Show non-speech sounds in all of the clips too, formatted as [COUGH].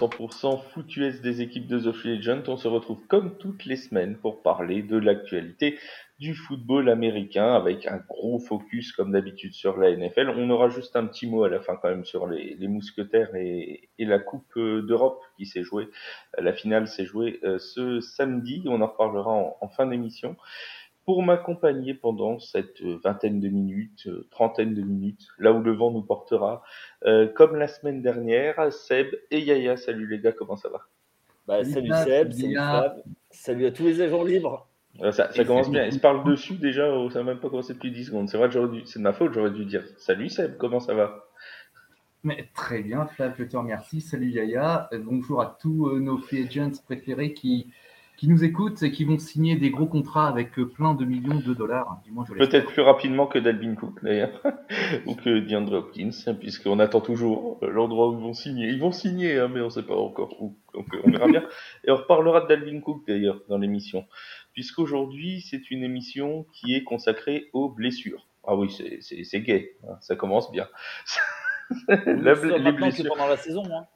100% foutuesse des équipes de The Free Agent. On se retrouve comme toutes les semaines pour parler de l'actualité du football américain avec un gros focus comme d'habitude sur la NFL. On aura juste un petit mot à la fin quand même sur les, mousquetaires et, la Coupe d'Europe qui s'est jouée. La finale s'est jouée euh, ce samedi. On en reparlera en fin d'émission pour m'accompagner pendant cette euh, vingtaine de minutes, euh, trentaine de minutes, là où le vent nous portera. Euh, comme la semaine dernière, Seb et Yaya. Salut les gars, comment ça va? Bah, Salut Seb, salut Fab, salut à tous les agents libres. Ça, commence bien. Ils se parlent dessus déjà, oh, ça n'a même pas commencé depuis 10 secondes. C'est vrai que c'est de ma faute, j'aurais dû dire Salut Seb, comment ça va? Mais Très bien, Fab, je te remercie. Salut Yaya. Bonjour à tous nos free agents préférés qui, qui nous écoutent et qui vont signer des gros contrats avec euh, plein de millions de dollars. Peut-être plus rapidement que Dalvin Cook d'ailleurs, [LAUGHS] ou que DeAndre Hopkins, puisqu'on attend toujours euh, l'endroit où ils vont signer. Ils vont signer, hein, mais on ne sait pas encore où. Donc euh, on verra bien. [LAUGHS] Et on reparlera de Dalvin Cook d'ailleurs dans l'émission, puisqu'aujourd'hui c'est une émission qui est consacrée aux blessures. Ah oui, c'est gay, hein, ça commence bien. [LAUGHS] la, les blessures. pendant la saison, hein.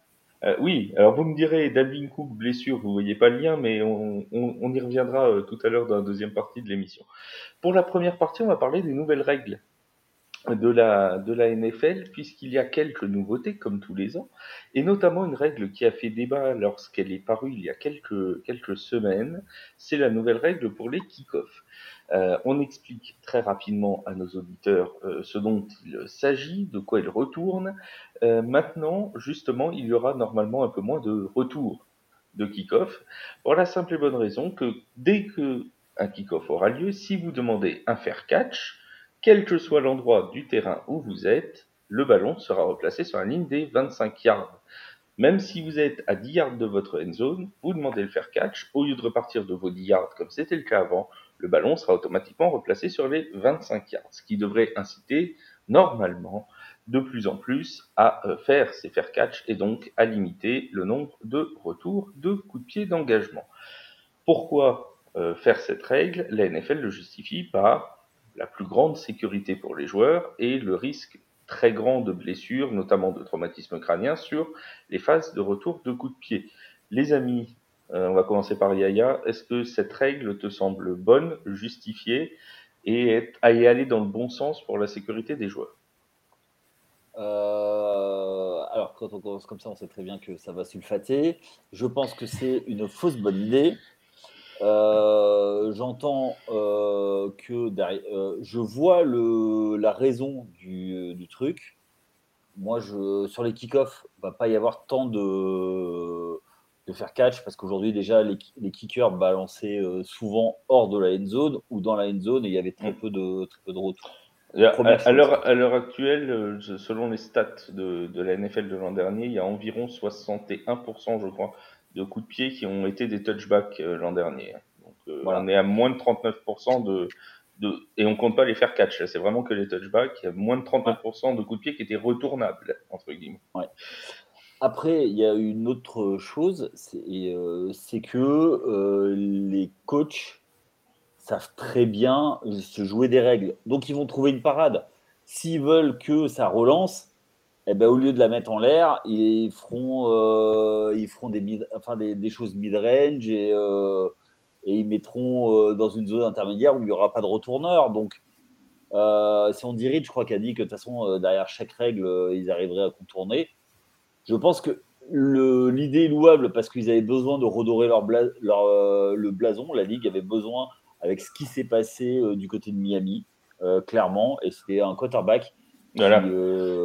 Euh, oui, alors vous me direz, Dalvin Cook, blessure, vous voyez pas le lien, mais on, y reviendra euh, tout à l'heure dans la deuxième partie de l'émission. Pour la première partie, on va parler des nouvelles règles de la, de la NFL, puisqu'il y a quelques nouveautés, comme tous les ans, et notamment une règle qui a fait débat lorsqu'elle est parue il y a quelques, quelques semaines, c'est la nouvelle règle pour les kick-offs. Euh, on explique très rapidement à nos auditeurs euh, ce dont il s'agit, de quoi il retourne. Euh, maintenant, justement, il y aura normalement un peu moins de retour de kick-off, pour la simple et bonne raison que dès que un kick-off aura lieu, si vous demandez un fair catch, quel que soit l'endroit du terrain où vous êtes, le ballon sera replacé sur la ligne des 25 yards. Même si vous êtes à 10 yards de votre end zone, vous demandez le fair catch, au lieu de repartir de vos 10 yards comme c'était le cas avant, le ballon sera automatiquement replacé sur les 25 yards, ce qui devrait inciter normalement de plus en plus à euh, faire ces fair catch et donc à limiter le nombre de retours de coups de pied d'engagement. Pourquoi euh, faire cette règle? La NFL le justifie par la plus grande sécurité pour les joueurs et le risque très grand de blessures, notamment de traumatisme crânien, sur les phases de retour de coups de pied. Les amis, euh, on va commencer par Yaya. Est-ce que cette règle te semble bonne, justifiée et aller dans le bon sens pour la sécurité des joueurs? Euh, alors, quand on commence comme ça, on sait très bien que ça va sulfater. Je pense que c'est une fausse bonne idée. Euh, j'entends que derrière, je vois la raison du, truc. Moi, sur les kick-offs, il ne va pas y avoir tant de, de faire catch parce qu'aujourd'hui déjà les, les, kickers balançaient euh, souvent hors de la end zone ou dans la end zone et il y avait très mm. peu de très peu de retours. À, l'heure actuelle, euh, selon les stats de, de la NFL de l'an dernier, il y a environ 61%, je crois, de coups de pied qui ont été des touchbacks euh, l'an dernier. Donc, on est à moins de 39% de, de, et on compte pas les faire catch. C'est vraiment que les touchbacks. Il y a moins de 39% de coups de pied qui étaient retournables entre guillemets. Ouais. Après, il y a une autre chose, c'est euh, que euh, les coachs savent très bien se jouer des règles. Donc, ils vont trouver une parade. S'ils veulent que ça relance, eh ben, au lieu de la mettre en l'air, ils feront, euh, ils feront des, choses mid-range et, ils mettront dans une zone intermédiaire où il n'y aura pas de retourneur. Donc, si on dirige, je crois qu'il a dit que de toute façon, derrière chaque règle, ils arriveraient à contourner. Je pense que l'idée est louable parce qu'ils avaient besoin de redorer leur, euh, le blason. La Ligue avait besoin, avec ce qui s'est passé euh, du côté de Miami, euh, clairement, et c'était un quarterback. Voilà.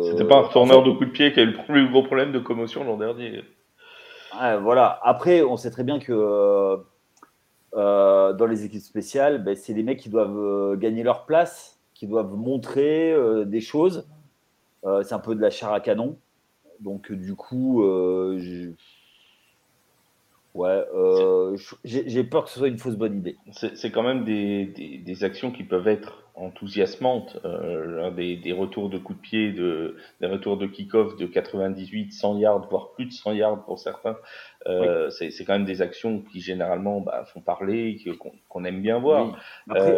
c'était pas un retourneur de coup de pied qui a eu le plus gros problème de commotion l'an dernier. voilà. Après, on sait très bien que dans les équipes spéciales, ben, c'est des mecs qui doivent gagner leur place, qui doivent montrer des choses. c'est un peu de la chair à canon. Donc, du coup, euh, ouais, euh, j'ai peur que ce soit une fausse bonne idée. C'est quand même des, des, actions qui peuvent être enthousiasmantes. Euh, des, des, retours de coups de pied, de, des retours de kick-off de 98, 100 yards, voire plus de 100 yards pour certains. Euh, C'est quand même des actions qui généralement bah, font parler, qu'on aime bien voir. Après,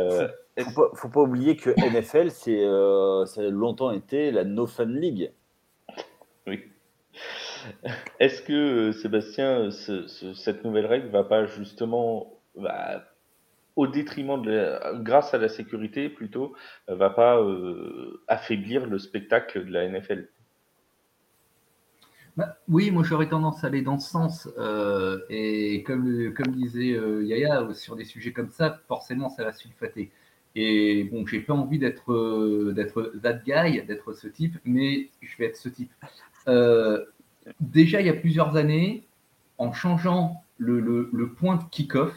faut, faut, pas, faut, pas, oublier que NFL, c'est ça a longtemps été la No Fun League. Est-ce que Sébastien, cette nouvelle règle va pas justement, au détriment de grâce à la sécurité plutôt, va pas affaiblir le spectacle de la NFL bah, oui, moi j'aurais tendance à aller dans ce sens. Euh, et comme, disait euh, Yaya, sur des sujets comme ça, forcément ça va sulfater. Et bon, j'ai pas envie d'être euh, d'être that guy, d'être ce type, mais je vais être ce type. Déjà, il y a plusieurs années, en changeant le, le, point de kick-off,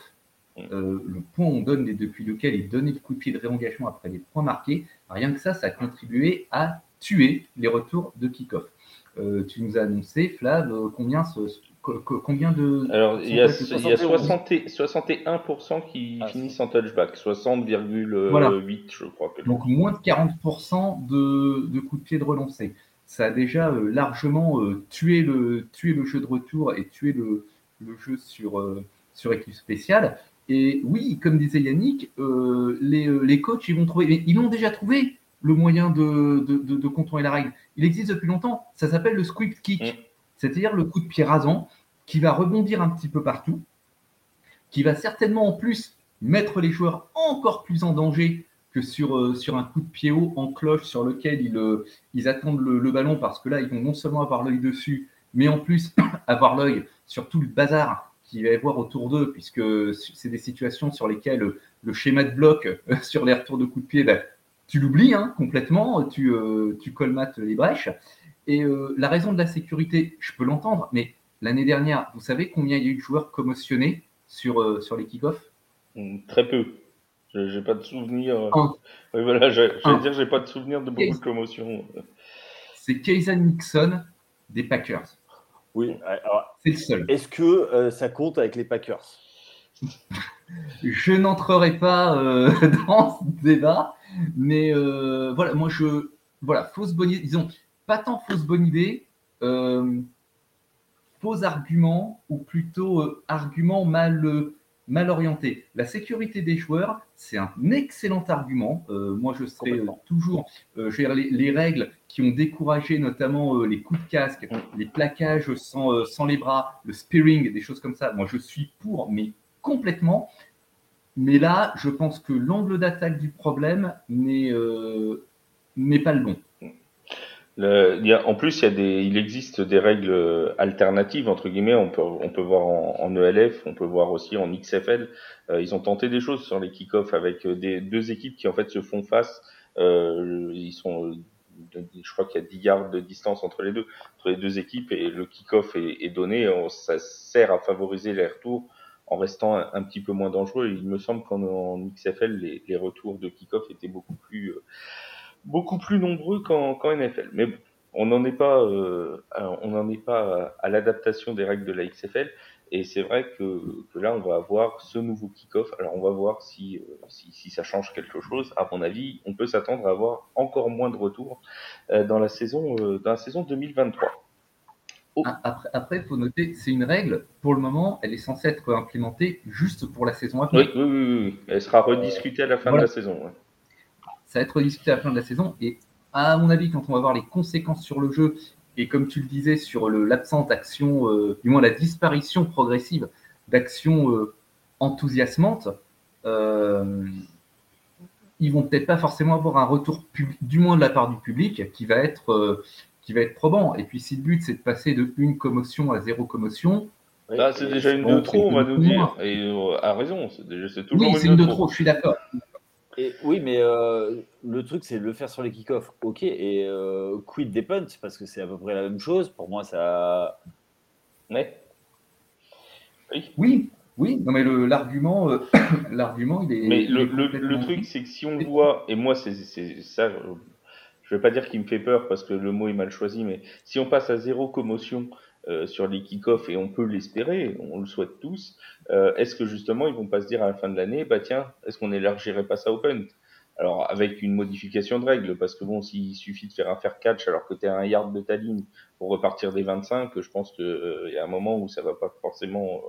le point on donne depuis lequel il donnait le coup de pied de réengagement après les points marqués, rien que ça, ça a contribué à tuer les retours de kick-off. Euh, tu nous as annoncé, Flav, euh, combien, combien de. Alors, il y a, 61% qui ah, finissent en touchback, 60,8, je crois. Que Donc, moins de 40% de, de coups de pied de relancé. Ça a déjà euh, largement tué, le, tué le jeu de retour et tué le, le jeu sur, sur équipe spéciale. Et oui, comme disait Yannick, les, les, coachs, ils vont trouver, ils l'ont déjà trouvé le moyen de, de, contourner la règle. Il existe depuis longtemps. Ça s'appelle le squeak kick, mm. c'est-à-dire le coup de pied rasant qui va rebondir un petit peu partout, qui va certainement en plus mettre les joueurs encore plus en danger que sur, euh, sur un coup de pied haut en cloche sur lequel ils, euh, ils attendent le, ballon parce que là, ils vont non seulement avoir l'œil dessus, mais en plus [COUGHS] avoir l'œil sur tout le bazar qu'il va y avoir autour d'eux, puisque c'est des situations sur lesquelles le schéma de bloc sur les retours de coup de pied, bah, tu l'oublies hein, complètement, tu, euh, tu colmates les brèches. Et euh, la raison de la sécurité, je peux l'entendre, mais l'année dernière, vous savez combien il y a eu de joueurs commotionnés sur, euh, sur les kick-offs? Hmm, Très peu. Je n'ai pas de souvenir. Oui, voilà, j'allais dire, j'ai pas de souvenir de beaucoup de commotions. C'est Kaysen Nixon des Packers. Oui, c'est le seul. Est-ce que ça compte avec les Packers? [LAUGHS] Je n'entrerai pas [LAUGHS] dans ce débat, mais euh, voilà, moi je. Voilà, fausse bonne idée. Disons, pas tant fausse bonne idée, euh, faux argument, ou plutôt euh, argument mal, mal orienté. La sécurité des joueurs, c'est un excellent argument. moi, je serai toujours. Les, les, règles qui ont découragé notamment les coups de casque, les plaquages sans, sans les bras, le spearing, des choses comme ça. Moi, je suis pour, mais complètement. Mais là, je pense que l'angle d'attaque du problème n'est euh, pas le bon. En plus, il, y a des, il existe des règles alternatives, entre guillemets. On peut, on peut voir en, ELF, on peut voir aussi en XFL. Euh, ils ont tenté des choses sur les kick-offs avec des, deux équipes qui en fait se font face. Euh, ils sont, je crois qu'il y a 10 yards de distance entre les deux, entre les deux équipes, et le kick-off est, donné. Ça sert à favoriser les retours en restant un, petit peu moins dangereux. il me semble qu'en XFL, les, retours de kick-off étaient beaucoup plus, euh, beaucoup plus nombreux qu'en NFL. Mais on n'en est pas, euh, on n'en est pas à, l'adaptation des règles de la XFL. Et c'est vrai que, là, on va avoir ce nouveau kick-off. Alors, on va voir si, euh, si, si, ça change quelque chose. À mon avis, on peut s'attendre à avoir encore moins de retours dans la saison, dans la saison 2023. Oh. Ah, après, il faut noter, c'est une règle, pour le moment, elle est censée être implémentée juste pour la saison à venir. Oui, oui, oui, elle sera rediscutée à la fin de la saison. Ça va être rediscuté à la fin de la saison, et à mon avis, quand on va voir les conséquences sur le jeu, et comme tu le disais, sur l'absence d'action, euh, du moins la disparition progressive d'actions euh, enthousiasmantes, euh, ils vont peut-être pas forcément avoir un retour, du moins de la part du public, qui va être euh, qui va être probant. Et puis si le but c'est de passer de une commotion à zéro commotion. Là, c'est déjà une de trop, on va nous dire. Et a raison, c'est toujours oui, c'est une de trop. Je suis d'accord. Et, oui, mais euh, le truc, c'est de le faire sur les kick-offs. Ok, et euh, quid des punts, parce que c'est à peu près la même chose. Pour moi, ça. Ouais. Oui. Oui, oui. non, mais l'argument, euh, [COUGHS] l'argument, il est. Mais le, le, le, truc, c'est que si on voit, et moi, c'est ça, je vais pas dire qu'il me fait peur parce que le mot est mal choisi, mais si on passe à zéro commotion euh, sur les kick-offs et on peut l'espérer, on le souhaite tous, euh, est-ce que justement ils vont pas se dire à la fin de l'année, bah tiens, est-ce qu'on élargirait pas ça au punt? Alors avec une modification de règle, parce que bon, s'il suffit de faire un fair catch alors que tu à un yard de ta ligne pour repartir des 25, je pense qu'il euh, y a un moment où ça va pas forcément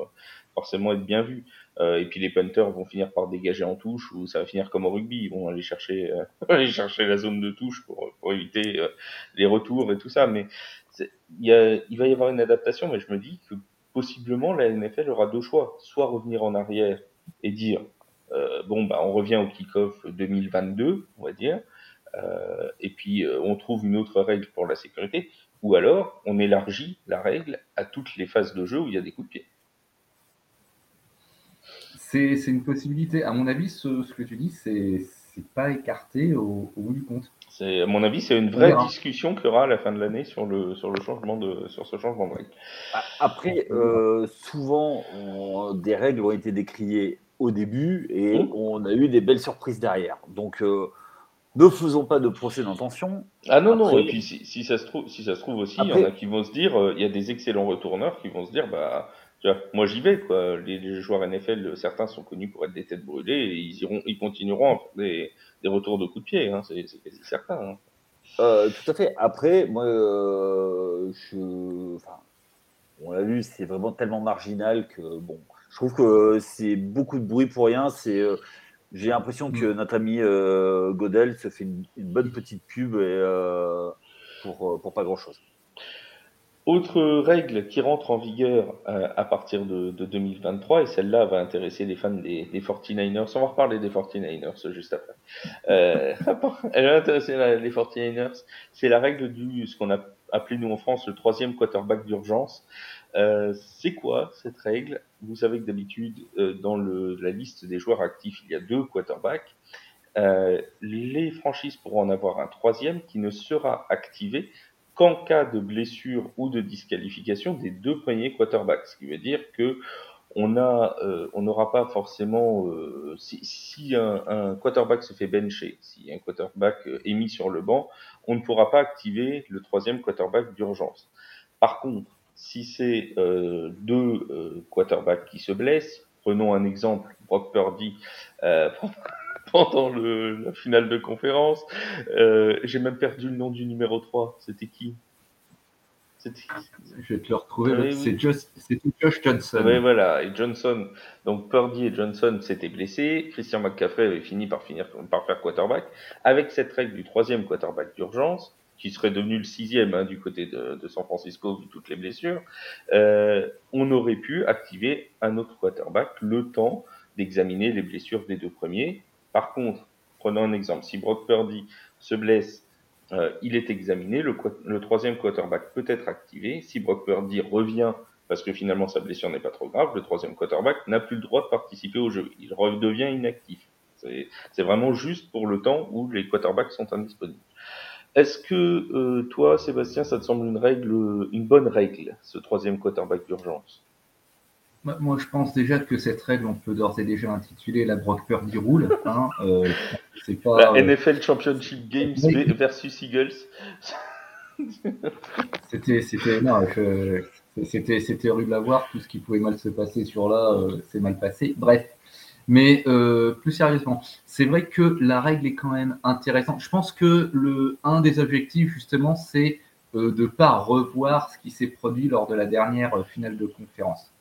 forcément être bien vu. Euh, et puis les punters vont finir par dégager en touche ou ça va finir comme au rugby, ils vont aller chercher, euh, [LAUGHS] aller chercher la zone de touche pour, pour éviter euh, les retours et tout ça. Mais il, va y avoir une adaptation, mais je me dis que possiblement la NFL aura deux choix. Soit revenir en arrière et dire euh, bon, bah, on revient au kick-off 2022, on va dire, euh, et puis euh, on trouve une autre règle pour la sécurité, ou alors on élargit la règle à toutes les phases de jeu où il y a des coups de pied. C'est une possibilité. À mon avis, ce que tu dis, c'est pas écarté au, bout du compte. À mon avis, c'est une vraie discussion qu'il y aura à la fin de l'année sur le, sur, le changement de, sur ce changement de règle. Après, souvent, des règles ont été décriées au début et mmh. on a eu des belles surprises derrière. Donc, euh, ne faisons pas de procès d'intention. Ah non, non, et puis si, ça se trouve, si ça se trouve aussi, il y en a qui vont se dire, euh, il y a des excellents retourneurs qui vont se dire, bah, moi j'y vais, quoi. Les, joueurs NFL, certains sont connus pour être des têtes brûlées et ils, iront, ils continueront à faire des, des retours de coups de pied, hein, c'est quasi certain. Hein. Euh, tout à fait. Après, moi, je. Enfin, on l'a vu, c'est vraiment tellement marginal que, bon, je trouve que c'est beaucoup de bruit pour rien. C'est, euh, j'ai l'impression que mm. notre ami euh, Godel se fait une, bonne petite pub et, euh, pour, pour, pas grand chose. Autre règle qui rentre en vigueur à partir de, 2023, et celle-là va intéresser les fans des, 49ers. On va reparler des 49ers juste après. [LAUGHS] elle va intéresser les 49ers. C'est la règle du, ce qu'on a appelé nous en France le troisième quarterback d'urgence. Euh, c'est quoi cette règle? Vous savez que d'habitude, euh, dans le, la liste des joueurs actifs, il y a deux quarterbacks. Euh, les franchises pourront en avoir un troisième qui ne sera activé qu'en cas de blessure ou de disqualification des deux premiers quarterbacks. Ce qui veut dire que on a, on n'aura pas forcément, si, si un, un, quarterback se fait bencher, si un quarterback est mis sur le banc, on ne pourra pas activer le troisième quarterback d'urgence. Par contre, si c'est euh, deux euh, quarterbacks qui se blessent, prenons un exemple, Brock Purdy euh, [LAUGHS] [LAUGHS] pendant le, la finale de conférence, euh, j'ai même perdu le nom du numéro 3, c'était qui? Je vais te le retrouver. c'est Josh, Josh, Johnson. Oui, voilà. Et Johnson, donc Purdy et Johnson s'étaient blessés. Christian McCaffrey avait fini par finir par faire quarterback. Avec cette règle du troisième quarterback d'urgence, qui serait devenu le sixième hein, du côté de, de, San Francisco vu toutes les blessures, euh, on aurait pu activer un autre quarterback le temps d'examiner les blessures des deux premiers. Par contre, prenons un exemple, si Brock Purdy se blesse, euh, il est examiné, le, troisième quarterback peut être activé. Si Brock Purdy revient parce que finalement sa blessure n'est pas trop grave, le troisième quarterback n'a plus le droit de participer au jeu. Il redevient inactif. C'est vraiment juste pour le temps où les quarterbacks sont indisponibles. Est-ce que euh, toi, Sébastien, ça te semble une règle, une bonne règle, ce troisième quarterback d'urgence? Moi, je pense déjà que cette règle, on peut d'ores et déjà intituler la Brock Purdy Rule. Hein, euh, pas, la NFL Championship Games versus Eagles. c'était, c'était, non, c'était, c'était horrible à voir. Tout ce qui pouvait mal se passer sur là, euh, c'est mal passé. Bref, mais euh, plus sérieusement, c'est vrai que la règle est quand même intéressante. Je pense que le, un des objectifs, justement, c'est euh, de ne pas revoir ce qui s'est produit lors de la dernière euh, finale de conférence.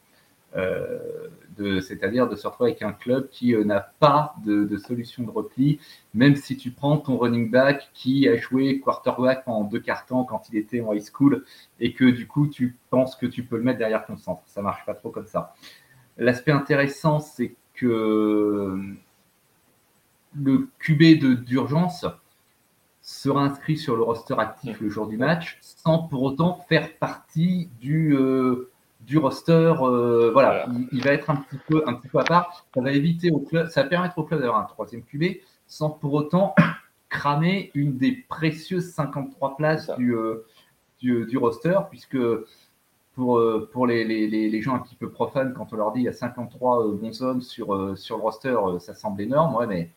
C'est-à-dire de se retrouver avec un club qui n'a pas de, de, solution de repli, même si tu prends ton running back qui a joué quarterback en deux cartons quand il était en high school et que du coup tu penses que tu peux le mettre derrière ton centre. Ça marche pas trop comme ça. L'aspect intéressant, c'est que le QB d'urgence sera inscrit sur le roster actif le jour du match sans pour autant faire partie du, euh, du roster. Euh, voilà, il, va être un petit, peu, un petit peu à part. Ça va éviter au club, ça va permettre au club d'avoir un troisième QB sans pour autant [COUGHS] cramer une des précieuses 53 places du, euh, du, du, roster, puisque pour, euh, pour les, les, les, gens un petit peu profanes, quand on leur dit il y a 53 euh, bons hommes sur, sur le roster, ça semble énorme. Ouais, mais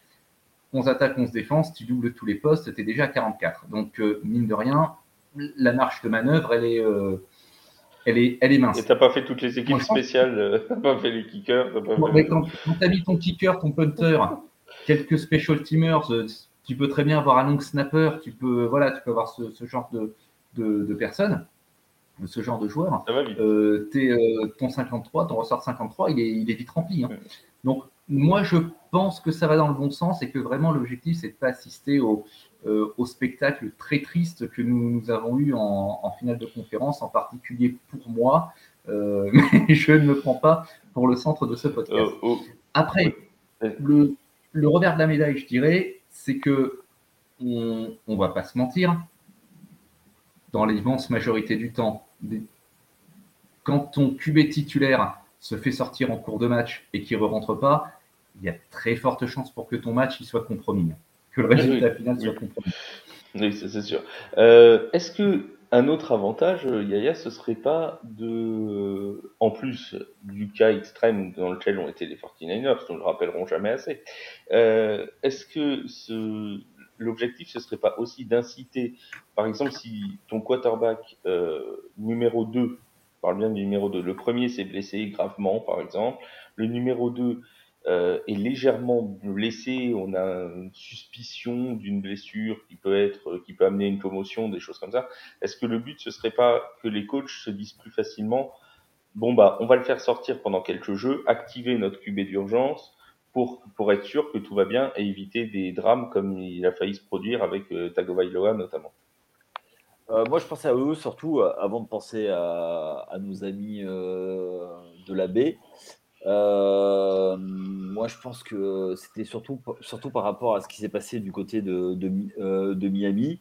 11 attaques, 11 défenses, tu doubles tous les postes, tu es déjà à 44. Donc, mine de rien, la marche de manœuvre, elle est, elle est, elle est mince. Et tu pas fait toutes les équipes spéciales, [LAUGHS] tu pas fait les kickers. Quand, tu as mis ton kicker, ton punter, quelques special teamers, tu peux très bien avoir un long snapper, tu peux, voilà, tu peux avoir ce, ce genre de, de, de personnes ce genre de joueur, euh, euh, ton 53, ton ressort 53, il est, il est vite rempli. Hein. Donc, moi, je pense que ça va dans le bon sens et que vraiment l'objectif, c'est de pas assister au, au spectacle très triste que nous, nous avons eu en, en, finale de conférence, en particulier pour moi, [LAUGHS] mais je ne me prends pas pour le centre de ce podcast. Oh. Après, le, le revers de la médaille, je dirais, c'est que on, ne va pas se mentir, dans l'immense majorité du temps, quand ton QB titulaire se fait sortir en cours de match et qu'il ne rentre pas, il y a très forte chance pour que ton match il soit compromis, que le résultat final soit compromis. Oui, c'est sûr. Euh, est-ce que un autre avantage, Yaya, ce serait pas de, en plus du cas extrême dans lequel ont été les 49ers, nous ne le rappellerons jamais assez, euh, est-ce que ce, l'objectif, ce serait pas aussi d'inciter, par exemple, si ton quarterback euh, numéro 2, parle bien du numéro 2, le premier s'est blessé gravement, par exemple, le numéro 2 euh, est légèrement blessé, on a une suspicion d'une blessure qui peut être, qui peut amener une commotion, des choses comme ça. Est-ce que le but, ce serait pas que les coachs se disent plus facilement, bon bah, on va le faire sortir pendant quelques jeux, activer notre QB d'urgence, pour, pour être sûr que tout va bien et éviter des drames comme il a failli se produire avec euh, Tagovailoa notamment? Euh, moi, je pensais à eux surtout euh, avant de penser à, nos amis euh, de la. Euh, moi, je pense que c'était surtout, surtout par rapport à ce qui s'est passé du côté de, de Miami,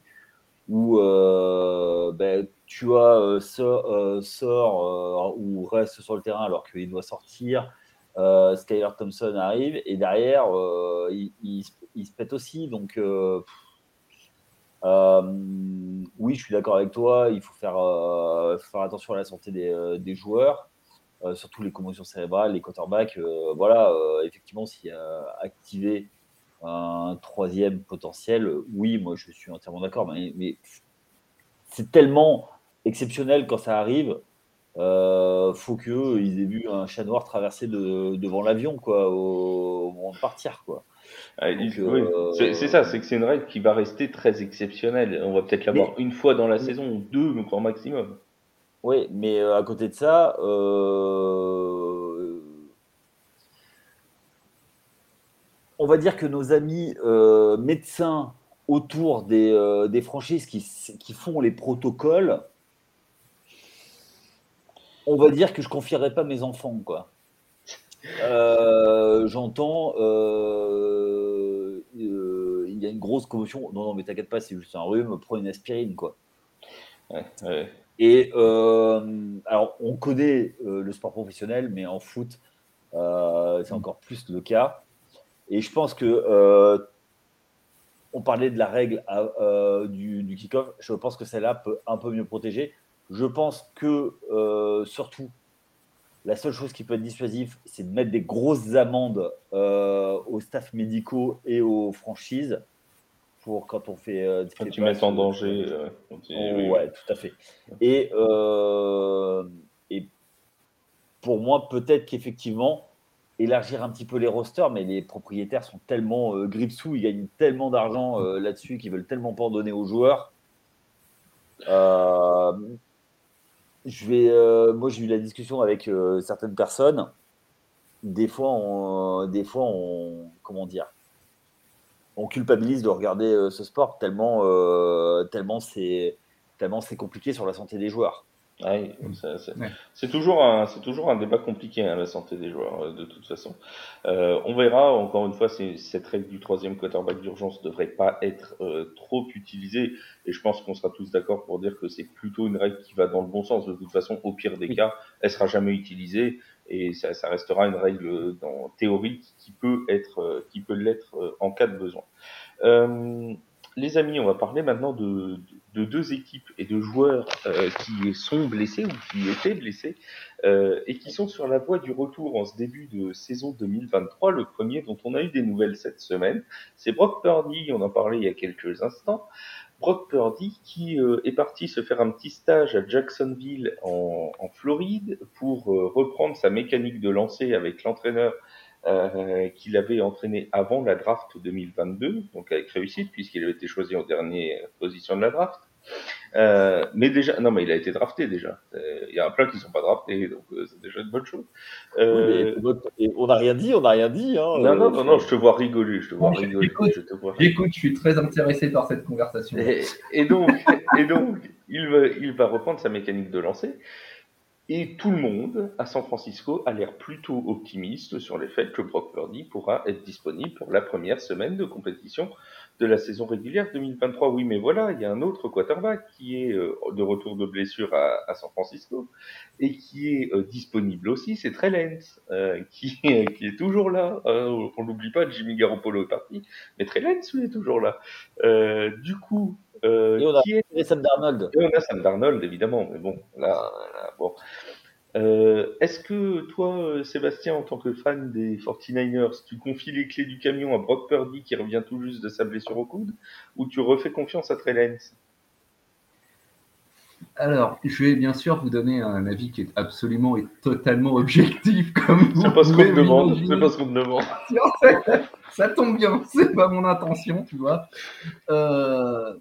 où ben, tu as sort, ou reste sur le terrain alors qu'il doit sortir. Euh, Skyler Thompson arrive et derrière, euh, il, se pète aussi. Donc, euh, oui, je suis d'accord avec toi. Il faut faire, faire attention à la santé des, joueurs, surtout les commotions cérébrales, les quarterbacks. voilà, effectivement, s'il y a activé un troisième potentiel, oui, moi je suis entièrement d'accord. Mais, mais c'est tellement exceptionnel quand ça arrive euh, faut qu'ils aient vu un chat noir traverser devant l'avion quoi, au, moment de partir. Quoi. Euh, c'est ça, c'est que c'est une règle qui va rester très exceptionnelle. On va peut-être l'avoir une fois dans la saison, ou deux, mais grand maximum. Oui, mais euh, à côté de ça, on va dire que nos amis médecins autour des, franchises qui, font les protocoles, on va dire que je confierais pas mes enfants, quoi. Euh, j'entends, euh, euh, il y a une grosse commotion. Non, non, mais t'inquiète pas, c'est juste un rhume. Prends une aspirine, quoi. Et alors, on connaît le sport professionnel, mais en foot, c'est encore plus le cas. Et je pense que on parlait de la règle du, kick-off. Je pense que celle-là peut un peu mieux protéger. Je pense que euh, surtout, la seule chose qui peut être dissuasive, c'est de mettre des grosses amendes euh, aux staffs médicaux et aux franchises pour quand on fait. Euh, quand tu mets en danger. ouais, tout à fait. Et, et pour moi, peut-être qu'effectivement, élargir un petit peu les rosters, mais les propriétaires sont tellement euh, sous, ils gagnent tellement d'argent là-dessus qu'ils veulent tellement pas en donner aux joueurs. Euh, je vais, euh, moi, j'ai eu la discussion avec euh, certaines personnes. Des fois, on, des fois, on, comment dire, on culpabilise de regarder euh, ce sport tellement, tellement c'est, tellement c'est compliqué sur la santé des joueurs. Ouais, c'est toujours un c'est toujours un débat compliqué hein, la santé des joueurs euh, de toute façon. Euh, on verra encore une fois cette règle du troisième quarterback d'urgence devrait pas être euh, trop utilisée et je pense qu'on sera tous d'accord pour dire que c'est plutôt une règle qui va dans le bon sens. De toute façon, au pire des cas, elle sera jamais utilisée et ça, ça restera une règle dans théorie qui peut être qui peut l'être en cas de besoin les amis, on va parler maintenant de, deux équipes et de joueurs euh, qui sont blessés ou qui étaient blessés euh, et qui sont sur la voie du retour en ce début de saison 2023. Le premier dont on a eu des nouvelles cette semaine, c'est Brock Purdy, on en parlait il y a quelques instants. Brock Purdy qui euh, est parti se faire un petit stage à Jacksonville en, Floride pour reprendre sa mécanique de lancer avec l'entraîneur euh, qu'il avait entraîné avant la draft 2022, donc avec réussite, puisqu'il avait été choisi en dernière position de la draft. Euh, mais déjà, non, mais il a été drafté déjà. Euh, Il y a un plein qui ne sont pas draftés, donc euh, c'est déjà une bonne chose. Euh, Oui, mais- et on n'a rien dit, on n'a rien dit. Hein, non, non, euh, non, non, je te vois rigoler, je te vois rigoler. écoute, je te vois J'écoute, je suis très intéressé par cette conversation. Et, et donc, et donc il, va, il va reprendre sa mécanique de lancer. Et tout le monde à San Francisco a l'air plutôt optimiste sur le fait que Brock Purdy pourra être disponible pour la première semaine de compétition de la saison régulière 2023. Oui, mais voilà, il y a un autre quarterback qui est euh, de retour de blessure à, à San Francisco et qui est euh, disponible aussi, c'est Trey Lance, euh, [LAUGHS] qui, qui est toujours là. Euh, on n'oublie pas, Jimmy Garoppolo est parti, mais Trey Lance, lui, est toujours là. Euh, du coup, euh, Et on a- qui est Sam Darnold. et on a Sam Darnold, évidemment, mais bon, là, là, bon. Euh, Est-ce que toi, euh, Sébastien, en tant que fan des 49ers, tu confies les clés du camion à Brock Purdy qui revient tout juste de sa blessure au coude, ou tu refais confiance à Trey Lance? Alors, je vais bien sûr vous donner un avis qui est absolument et totalement objectif, comme vous C'est pas ce qu'on te demande, c'est pas ce qu'on te demande. [LAUGHS] ça, tombe bien, c'est pas mon intention, tu vois. Euh,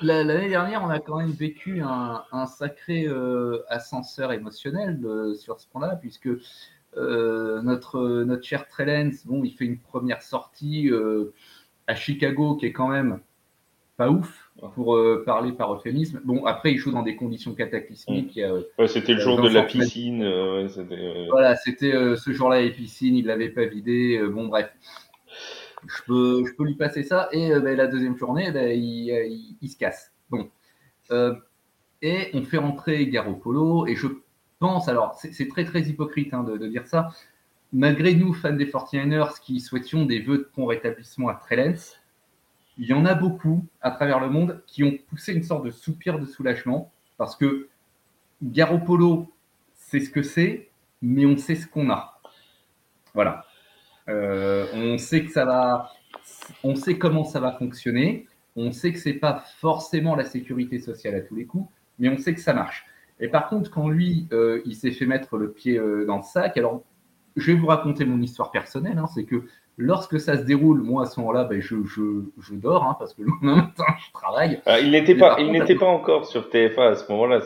L'année dernière, on a quand même vécu un, un sacré euh, ascenseur émotionnel euh, sur ce point-là, puisque euh, notre, notre cher Trellens, bon, il fait une première sortie à Chicago qui est quand même pas ouf, pour euh, parler par euphémisme. Bon, après, il joue dans des conditions cataclysmiques. euh, Ouais, c'était le jour de la piscine. euh, ouais, voilà, c'était ce jour-là les piscines, il l'avait pas vidé. bon, bref. Je peux, je peux lui passer ça. Et euh, ben, la deuxième journée, ben, il, euh, il- se casse. Bon. Euh, et on fait rentrer Garoppolo. Et je pense, alors c'est très très hypocrite hein, de, de dire ça, malgré nous, fans des 49ers, qui souhaitions des vœux de bon rétablissement à Trellens, il y en a beaucoup à travers le monde qui ont poussé une sorte de soupir de soulagement parce que Garoppolo, c'est ce que c'est, mais on sait ce qu'on a. Voilà. Euh, on sait que ça va, on sait comment ça va fonctionner. On sait que c'est pas forcément la sécurité sociale à tous les coups, mais on sait que ça marche. Et par contre, quand lui, euh, il s'est fait mettre le pied euh, dans le sac, alors je vais vous raconter mon histoire personnelle. hein, c'est que lorsque ça se déroule, moi à ce moment-là, ben, je, je, je dors hein, parce que le [LAUGHS] lendemain matin, je travaille. ah, il n'était pas, il n'était pas encore sur TFA à ce moment-là.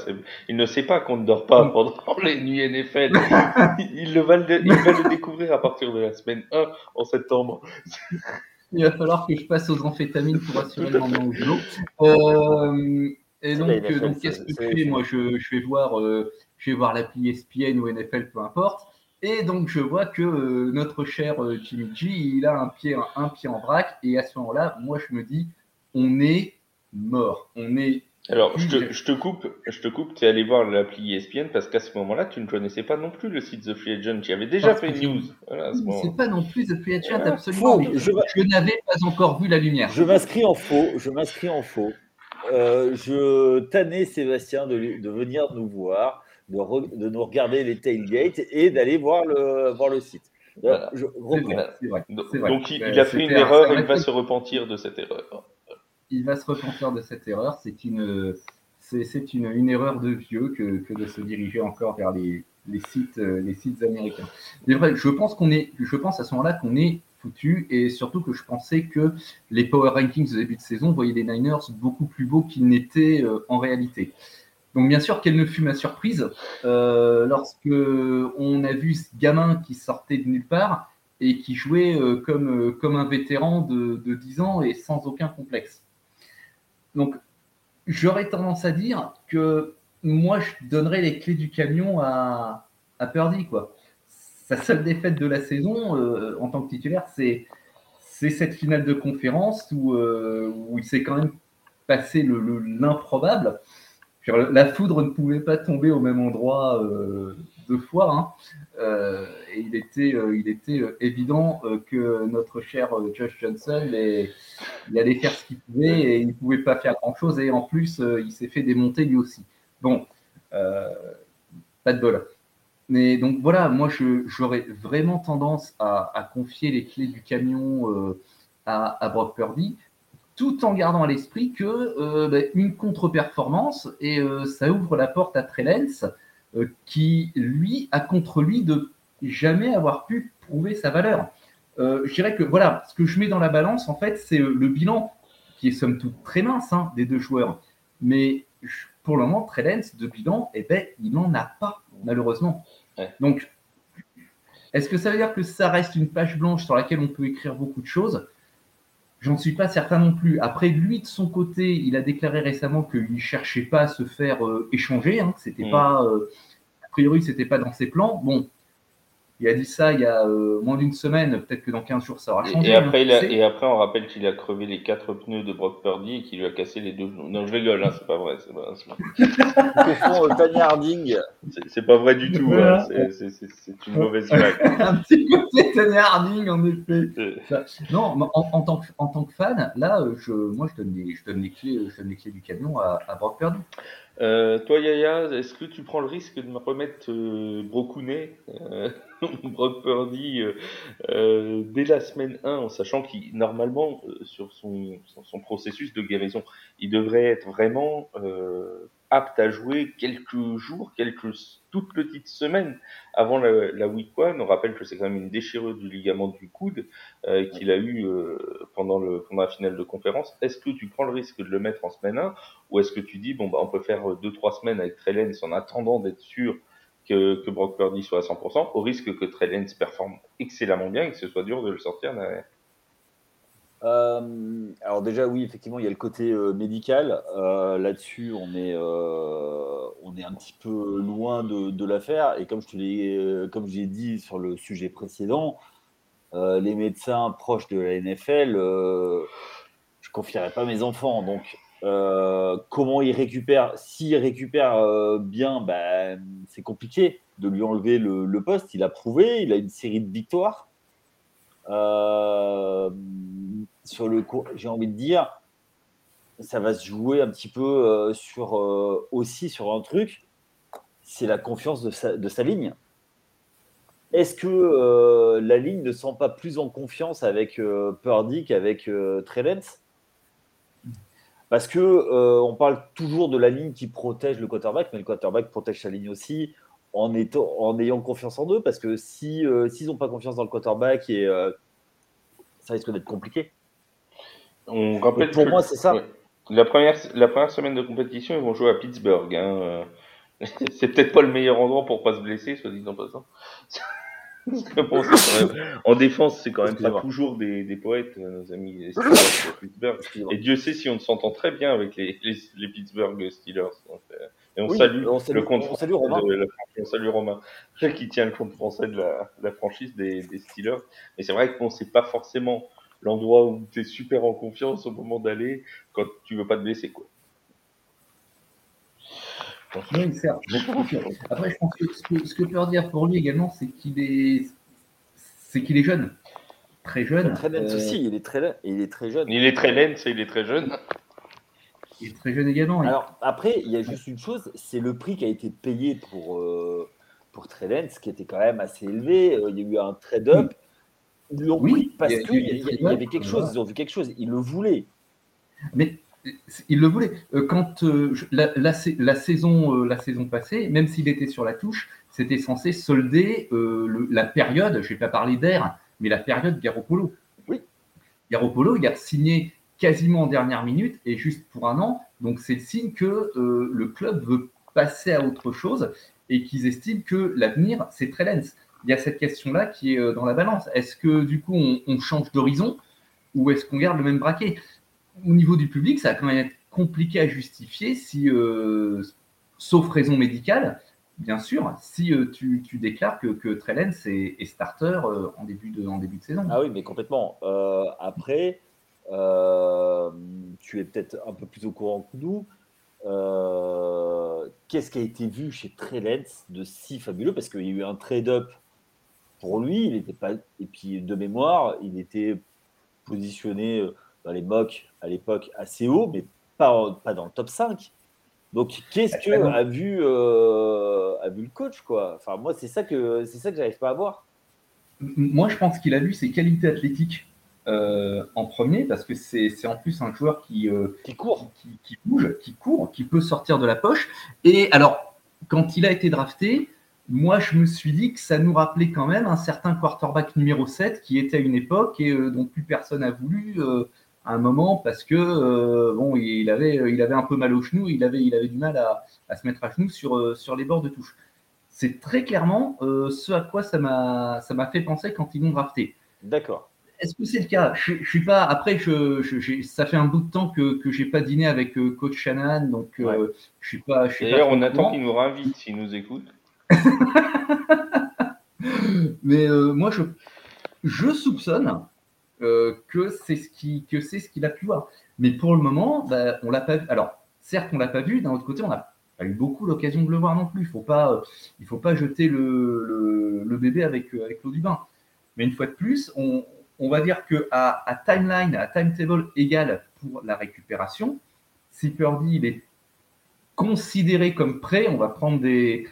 Il ne sait pas qu'on ne dort pas pendant les nuits NFL. [LAUGHS] il, le va le, il va le découvrir à partir de la semaine 1 en septembre. Il va falloir que je passe aux amphétamines pour assurer le lendemain au boulot. Euh, et donc, euh, donc qu'est-ce que je fais Moi, je, je vais voir, euh, je vais voir l'appli ESPN ou NFL, peu importe. Et donc, je vois que euh, notre cher euh, Jimmy G, il a un pied, un, un pied en vrac. Et à ce moment-là, moi, je me dis, on est mort. On est. Alors, je te, je te coupe, je te coupe, tu es allé voir l'appli ESPN parce qu'à ce moment-là, tu ne connaissais pas non plus le site The Free Agent. Tu avais déjà Parce fait une news. Voilà, ce. C'est pas non plus The Free Agent, Ah, absolument. faux. Je- je n'avais pas encore vu la lumière. Je m'inscris en faux. Je m'inscris en faux. Euh, je tannais Sébastien de venir nous voir, de, re- de nous regarder les tailgates et d'aller voir le, voir le site. Voilà. Je C'est reprends. vrai, c'est vrai. Donc, il, Euh, il a fait une erreur et il va se repentir de cette erreur. il va se repentir de cette erreur. C'est une, c'est, c'est une, une erreur de vieux que, que de se diriger encore vers les, les sites, euh, les sites américains. Mais vrai, je pense qu'on est, je pense à ce moment-là qu'on est foutu et surtout que je pensais que les power rankings au début de saison voyaient les Niners beaucoup plus beaux qu'ils n'étaient euh, en réalité. Donc bien sûr, quelle ne fut ma surprise euh, lorsque on a vu ce gamin qui sortait de nulle part et qui jouait euh, comme, euh, comme un vétéran de, de 10 ans et sans aucun complexe. Donc, j'aurais tendance à dire que moi, je donnerais les clés du camion à, à Purdy. Quoi. Sa seule défaite de la saison en tant que titulaire, c'est, cette finale de conférence où, où il s'est quand même passé le, le- l'improbable. La foudre ne pouvait pas tomber au même endroit euh, deux fois. hein. Euh, et il était, euh, évident que notre cher Josh Johnson il allait faire ce qu'il pouvait et il ne pouvait pas faire grand-chose. Et en plus, il s'est fait démonter lui aussi. Bon, pas de bol. Mais donc voilà, moi j'aurais vraiment tendance à, confier les clés du camion à, à Brock Purdy, tout en gardant à l'esprit que euh, bah, une contre-performance et euh, ça ouvre la porte à Trellens, euh, qui lui a contre lui de jamais avoir pu prouver sa valeur. Je dirais que voilà, ce que je mets dans la balance, en fait, c'est le bilan qui est somme toute très mince hein, des deux joueurs. Mais pour le moment, Trellens, de bilan, eh ben, il n'en a pas, malheureusement. Donc, est-ce que ça veut dire que ça reste une page blanche sur laquelle on peut écrire beaucoup de choses? J'en suis pas certain non plus. Après, lui, de son côté, il a déclaré récemment qu'il ne cherchait pas à se faire euh, échanger. Hein, c'était mm. pas, euh, a priori, c'était pas dans ses plans. Bon, il a dit ça il y a euh, moins d'une semaine, peut-être que dans 15 jours ça aura changé. Et après, hein, et après on rappelle qu'il a crevé les quatre pneus de Brock Purdy et qu'il lui a cassé les deux genoux. Non, je rigole, hein, c'est pas vrai. C'est pas, Tony Harding. C'est pas vrai du tout, hein, c'est une mauvaise blague. [LAUGHS] Un petit côté Tony Harding, en effet. non, en, en, tant que, en tant que fan, là, je, moi je donne, les, je, donne les clés, je donne les clés du camion à, à Brock Purdy. Euh, toi, Yaya, est-ce que tu prends le risque de me remettre euh, Brocounet, euh, [LAUGHS] euh, euh, dès la semaine 1, en sachant qu'il, normalement, sur son, son, processus de guérison, il devrait être vraiment apte à jouer quelques jours, quelques toutes petites semaines avant la, la week one. On rappelle que c'est quand même une déchirure du ligament du coude euh, qu'il a eu euh, pendant, le, pendant la finale de conférence. Est-ce que tu prends le risque de le mettre en semaine 1 ou est-ce que tu dis bon bah on peut faire deux trois semaines avec Trellens en attendant d'être sûr que, que Brock Purdy soit à 100% au risque que Trellens performe excellemment bien et que ce soit dur de le sortir derrière? Euh, alors déjà oui, effectivement, il y a le côté euh, médical. Euh, là-dessus, on est on est un petit peu loin de, de l'affaire. Et comme je te l'ai comme j'ai dit sur le sujet précédent, les médecins proches de la NFL, je confierais pas mes enfants. Donc comment ils récupèrent S'ils récupèrent bien, ben, c'est compliqué de lui enlever le, poste. Il a prouvé, il a une série de victoires. Sur le cours, j'ai envie de dire, ça va se jouer un petit peu euh, sur, euh, aussi sur un truc, c'est la confiance de sa, de sa ligne. Est-ce que euh, la ligne ne sent pas plus en confiance avec Purdy qu'avec Trellens Parce que on parle toujours de la ligne qui protège le quarterback, mais le quarterback protège sa ligne aussi en, étant, en ayant confiance en eux. Parce que si s'ils n'ont pas confiance dans le quarterback, et, ça risque d'être compliqué. On rappelle pour moi, c'est ça. La, première, la première semaine de compétition, ils vont jouer à Pittsburgh. Hein. [LAUGHS] c'est peut-être pas le meilleur endroit pour pas se blesser, soit dit en passant. en défense, c'est quand même pas toujours des, des, poètes, euh, nos amis [LAUGHS] Steelers Pittsburgh. Et Dieu sait si on s'entend très bien avec les, les, Pittsburgh Steelers. Euh, et on, salue on, salue le compte on salue Romain. De la, on salue Romain, [LAUGHS] qui tient le compte français de la, la franchise des, des Steelers. Mais c'est vrai qu'on sait pas forcément l'endroit où tu es super en confiance au moment d'aller quand tu veux pas te blesser. Quoi. Oui, certes. Après, je pense que ce, que ce que peut dire pour lui également, c'est qu'il est, c'est qu'il est jeune. Très jeune. Très euh... aussi, il est très, il est très jeune. Il est très lent, il est très jeune. Il est très jeune également. Alors, après, il y a juste une chose, c'est le prix qui a été payé pour, euh, pour Trellens, qui était quand même assez élevé. Euh, il y a eu un trade-up oui, parce qu'il y, avait quelque chose, ils ont vu quelque chose, ils le voulaient. Mais ils le voulaient. Euh, quand euh, la, la, saison, euh, la saison passée, même s'il était sur la touche, c'était censé solder la période, je ne vais pas parler d'air, mais la période Garoppolo. Oui. Garoppolo, il a signé quasiment en dernière minute et juste pour un an. Donc c'est le signe que le club veut passer à autre chose et qu'ils estiment que l'avenir, c'est très lens il y a cette question-là qui est euh, dans la balance. Est-ce que du coup on, change d'horizon ou est-ce qu'on garde le même braquet? Au niveau du public, ça va quand même être compliqué à justifier si, euh, sauf raison médicale, bien sûr, si euh, tu, déclares que, que Trellens est, starter en, début de, en début de saison. Ah oui, mais complètement. après, tu es peut-être un peu plus au courant que nous. Qu'est-ce qui a été vu chez Trellens de si fabuleux? Parce qu'il y a eu un trade-up pour lui, il n'était pas. Et puis de mémoire, il était positionné euh, dans les mocks à l'époque assez haut, mais pas, pas dans le top 5. Donc qu'est-ce que a vu, euh, a vu le coach quoi? Enfin moi c'est ça que c'est ça que j'arrive pas à voir. Moi je pense qu'il a vu ses qualités athlétiques euh, en premier parce que c'est en plus un joueur qui qui court, qui, qui, bouge, qui court, qui peut sortir de la poche. Et alors quand il a été drafté, moi, je me suis dit que ça nous rappelait quand même un certain quarterback numéro 7 qui était à une époque et euh, dont plus personne n'a voulu euh, à un moment parce que euh, bon, il avait, il avait un peu mal au genou, il avait, il avait du mal à, à se mettre à genoux sur, euh, sur les bords de touche. C'est très clairement euh, ce à quoi ça m'a, ça m'a fait penser quand ils m'ont drafté. D'accord. Est-ce que c'est le cas? Je, je, suis pas. Après, je, je ça fait un bout de temps que que j'ai pas dîné avec euh, coach Shannon, donc euh, Ouais. je suis pas. je suis pas D'ailleurs, on attend qu'il nous réinvite s'il nous écoute. [LAUGHS] Mais euh, moi, je, je soupçonne que c'est ce qui que c'est ce qu'il a pu voir. Mais pour le moment, bah, on l'a pas vu. Alors, certes, on l'a pas vu. D'un autre côté, on n'a pas eu beaucoup l'occasion de le voir non plus. Il faut pas, il faut pas jeter le, le, le bébé avec avec l'eau du bain. Mais une fois de plus, on, on va dire que à, timeline, à timetable égal pour la récupération, si Purdy il est considéré comme prêt, on va prendre des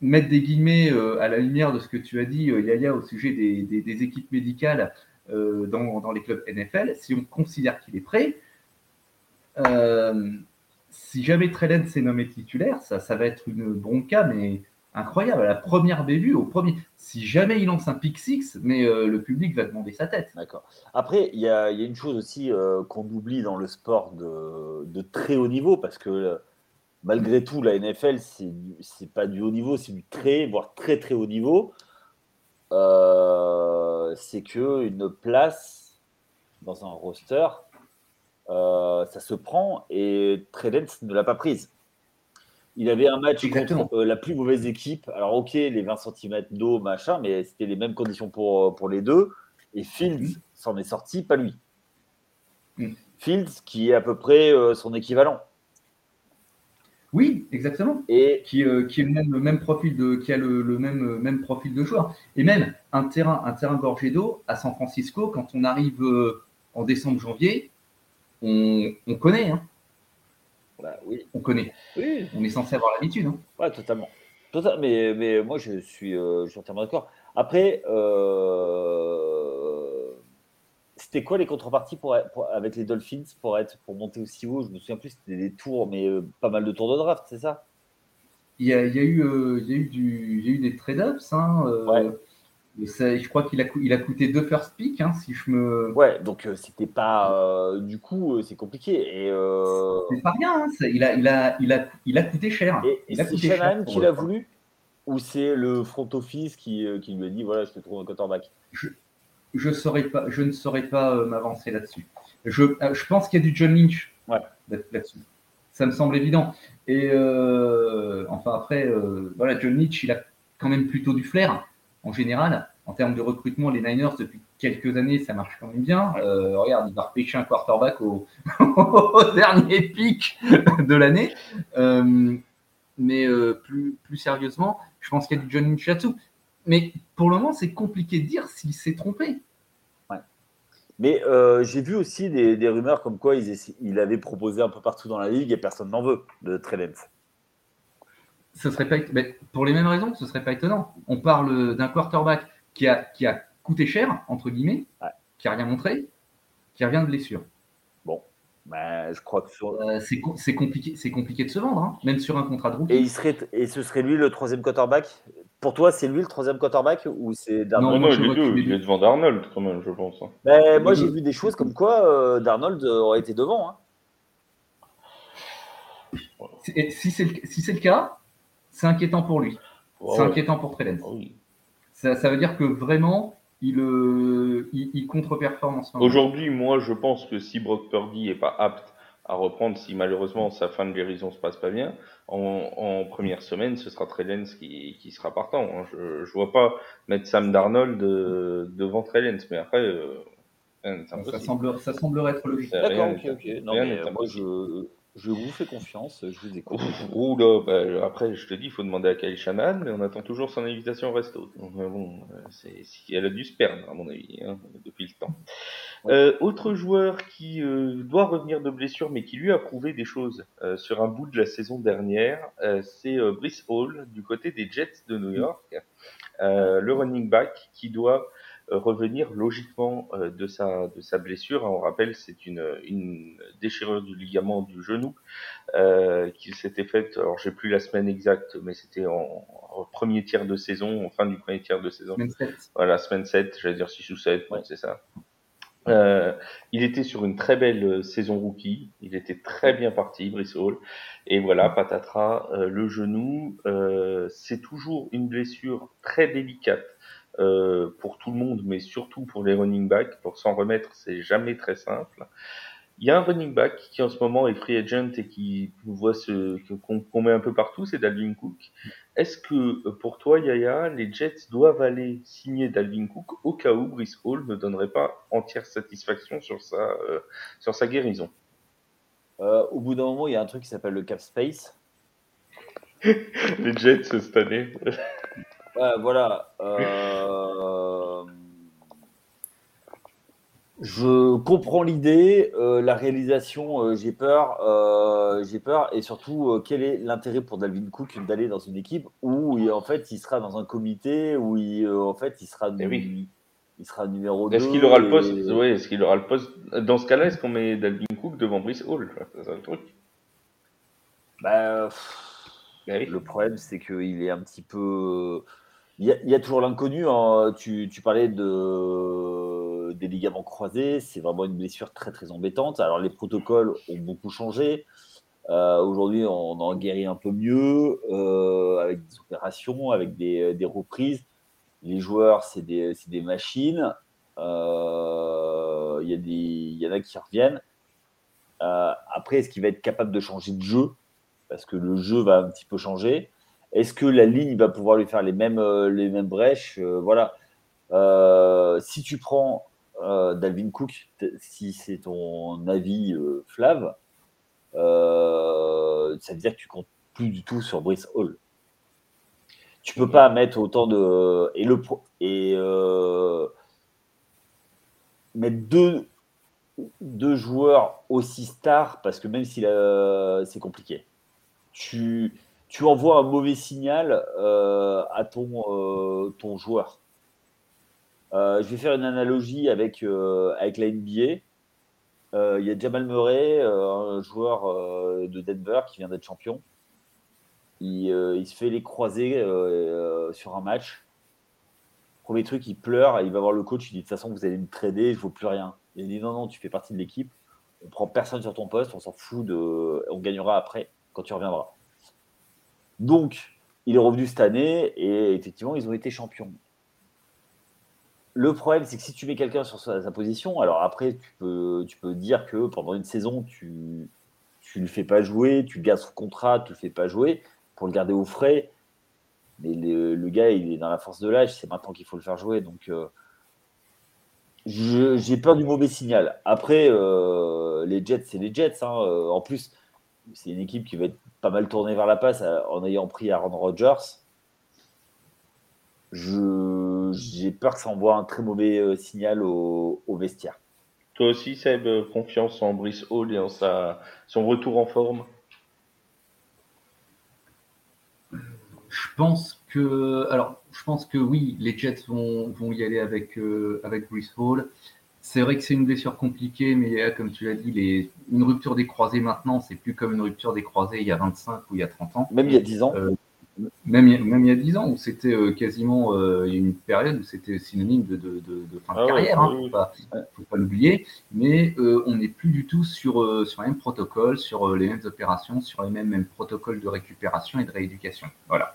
mettre des guillemets euh, à la lumière de ce que tu as dit, euh, Yaya, au sujet des, équipes médicales euh, dans, les clubs NFL. Si on considère qu'il est prêt, si jamais Trellen s'est nommé titulaire, ça, ça va être une bronca, mais incroyable. À la première bévue, au premier. Si jamais il lance un pick six, mais euh, le public va demander sa tête. D'accord. Après, il y a, une chose aussi euh, qu'on oublie dans le sport de, très haut niveau, parce que euh, malgré tout, la NFL, c'est pas du haut niveau, c'est du très, voire très très haut niveau. C'est que une place dans un roster, ça se prend et Tredence ne l'a pas prise. Il avait un match Exactement. contre euh, la plus mauvaise équipe. Alors, ok, les 20 cm d'eau, machin, mais c'était les mêmes conditions pour, pour les deux. Et Fields Mhm. s'en est sorti, pas lui. Mhm. Fields, qui est à peu près euh, son équivalent. Oui, exactement. Et qui, euh, qui est le même, le même profil de, qui a le, le même, euh, même profil de joueur. Et même un terrain, un terrain gorgé d'eau à San Francisco, quand on arrive euh, en décembre, janvier, on, on connaît, hein, bah, oui, on connaît. oui, On est censé avoir l'habitude. hein. ouais, totalement. Total- mais, mais moi, je suis, euh, je suis entièrement d'accord. Après, euh, c'était quoi les contreparties pour, pour- avec les Dolphins pour, être, pour monter aussi haut Je me souviens plus, c'était des tours, mais euh, pas mal de tours de draft, c'est ça? Il y a, il y a eu, il y a eu du, il y a eu des trade-ups. Hein, Ouais. Et ça- je crois qu'il a, cou- il a coûté deux first pick, hein, si je me. Ouais, donc euh, c'était pas. euh, du coup, euh, c'est compliqué. Et, C'est pas rien. hein, il, a, il, a, il, a, il a coûté cher. et, a c'est Shanahan qui l'a voulu Ou c'est le front office qui, qui lui a dit voilà, je te trouve un quarterback? Je saurais pas, je ne saurais pas m'avancer là-dessus. Je, je pense qu'il y a du John Lynch Ouais. là-dessus. Ça me semble évident. Et enfin après, voilà, John Lynch, il a quand même plutôt du flair en général. En termes de recrutement, les Niners depuis quelques années, ça marche quand même bien. Euh, regarde, il va repêcher un quarterback [LAUGHS] au, dernier pic de l'année. Euh, mais euh, plus, plus sérieusement, je pense qu'il y a du John là-dessous. Mais pour le moment, c'est compliqué de dire s'il s'est trompé. Mais euh, j'ai vu aussi des, rumeurs comme quoi il avait proposé un peu partout dans la ligue et personne n'en veut de Trellens. Ce serait pas, mais pour les mêmes raisons, ce serait pas étonnant. On parle d'un quarterback qui a, qui a coûté cher, entre guillemets, Ouais. qui a rien montré, qui revient de blessure. Ben, je crois que sur- Euh, c'est co- c'est compliqué, c'est compliqué de se vendre, hein, même sur un contrat de et, rookie. il serait, et ce serait lui le troisième quarterback? Pour toi, c'est lui le troisième quarterback ou c'est Darnold? Non, Non, moi, non, je les vois deux, est il est devant Darnold quand même, je pense. hein. Ben, Moi, j'ai vu des choses comme quoi euh, Darnold aurait été devant. hein. Et Si c'est le, si c'est le cas, c'est inquiétant pour lui. C'est ouais. inquiétant pour Trellens. Ah oui. Ça, ça veut dire que vraiment, il, euh, il, il contre-performe en ce moment. Aujourd'hui, moi, je pense que si Brock Purdy est pas apte à reprendre, si malheureusement sa fin de guérison se passe pas bien, en, en première semaine, ce sera Trellens qui, qui sera partant. hein. Je, je vois pas mettre Sam Darnold euh, devant Trellens, mais après, euh, c'est Ça, semble, ça semblerait être logique. D'accord, ok, n'est- ok. Non, mais n'est moi, je, je vous fais confiance, je vous écoute. Ouh là, bah, après, je te dis, il faut demander à Kyle Shanahan, mais on attend toujours son invitation au resto. Donc, euh, bon, euh, elle a dû se perdre, à mon avis, hein, depuis le temps. Ouais. Euh, autre joueur qui euh, doit revenir de blessure, mais qui lui a prouvé des choses euh, sur un bout de la saison dernière, euh, c'est euh, Brice Hall, du côté des Jets de New York, Euh, le running back qui doit revenir logiquement euh, de sa de sa blessure. On rappelle, c'est une, une déchirure du ligament du genou euh, qu'il s'était faite. Alors j'ai plus la semaine exacte, mais c'était en, en premier tiers de saison, en fin du premier tiers de saison. Semaine 7. Voilà, semaine 7, j'allais dire 6 ou 7, Ouais. donc c'est ça. Euh, il était sur une très belle euh, saison rookie. Il était très bien parti, Brice Hall. Et voilà, patatras, euh, le genou. c'est toujours une blessure très délicate pour tout le monde, mais surtout pour les running backs. Pour s'en remettre, c'est jamais très simple. Il y a un running back qui en ce moment est free agent et qui voit ce qu'on met un peu partout, c'est Dalvin Cook. Est-ce que pour toi, Yaya, les Jets doivent aller signer Dalvin Cook au cas où Brice Hall ne donnerait pas entière satisfaction sur sa, euh, sur sa guérison? Euh, Au bout d'un moment, il y a un truc qui s'appelle le cap space. [LAUGHS] les Jets cette année. Voilà. Euh, je comprends l'idée, euh, la réalisation, euh, j'ai peur, euh, j'ai peur, et surtout, quel est l'intérêt pour Dalvin Cook d'aller dans une équipe où en fait il sera dans un comité où il, en fait il sera, eh il sera numéro 2. Est-ce qu'il aura le poste? Oui, est-ce qu'il aura le poste? Dans ce cas-là, est-ce qu'on met Dalvin Cook devant Brice Hall? C'est un truc. Bah, eh Le problème, c'est qu'il est un petit peu. Il y a, toujours l'inconnu. Hein. Tu, parlais de, des ligaments croisés. C'est vraiment une blessure très, très embêtante. Alors, les protocoles ont beaucoup changé. Euh, aujourd'hui, on en guérit un peu mieux euh, avec des opérations, avec des, reprises. Les joueurs, c'est des, des, machines. Euh, il y, y, en a qui reviennent. après, est-ce qu'il va être capable de changer de jeu? Parce que le jeu va un petit peu changer. Est-ce que la ligne va pouvoir lui faire les mêmes, euh, les mêmes brèches euh, Voilà. Euh, si tu prends Dalvin Cook, si c'est ton avis, Flav, ça veut dire que tu comptes plus du tout sur Brice Hall. Tu peux pas mettre autant de et le et mettre deux deux joueurs aussi stars parce que même si c'est compliqué. Tu tu envoies un mauvais signal euh, à ton, euh, joueur. Euh, je vais faire une analogie avec, avec la NBA. Il y a Jamal Murray, un joueur de Denver qui vient d'être champion. Il, se fait les croiser sur un match. Premier truc, il pleure, il va voir le coach, il dit de toute façon vous allez me trader, je ne vaux plus rien. Il dit non, non, tu fais partie de l'équipe, on prend personne sur ton poste, on s'en fout de. On gagnera après quand tu reviendras. Donc, il est revenu cette année et effectivement, ils ont été champions. Le problème, c'est que si tu mets quelqu'un sur sa, position, alors après, tu peux, tu peux dire que pendant une saison, tu ne le fais pas jouer, tu gardes son contrat, tu le fais pas jouer pour le garder au frais. Mais le, gars, il est dans la force de l'âge, c'est maintenant qu'il faut le faire jouer. Donc, euh, j'ai peur du mauvais signal. Après, euh, les Jets, c'est les Jets. Hein. Euh, en plus, c'est une équipe qui va être pas mal tournée vers la passe euh, en ayant pris Aaron Rodgers. J'ai peur que ça envoie un très mauvais euh, signal au, vestiaire. Toi aussi, Seb, euh, confiance en Brice Hall et en sa, son retour en forme? Je pense que, alors, je pense que oui, les Jets vont, vont y aller avec, avec Brice Hall. C'est vrai que c'est une blessure compliquée, mais comme tu l'as dit, les... une rupture des croisés maintenant, c'est plus comme une rupture des croisés il y a 25 ou il y a 30 ans. Même il y a 10 ans. Euh, même, même il y a 10 ans, où c'était euh, quasiment euh, une période où c'était synonyme de, de, de, fin de ah carrière, il ne hein, faut pas, l'oublier. Mais on n'est plus du tout sur, sur les mêmes protocoles, sur les mêmes opérations, sur les mêmes, mêmes protocoles de récupération et de rééducation. Voilà.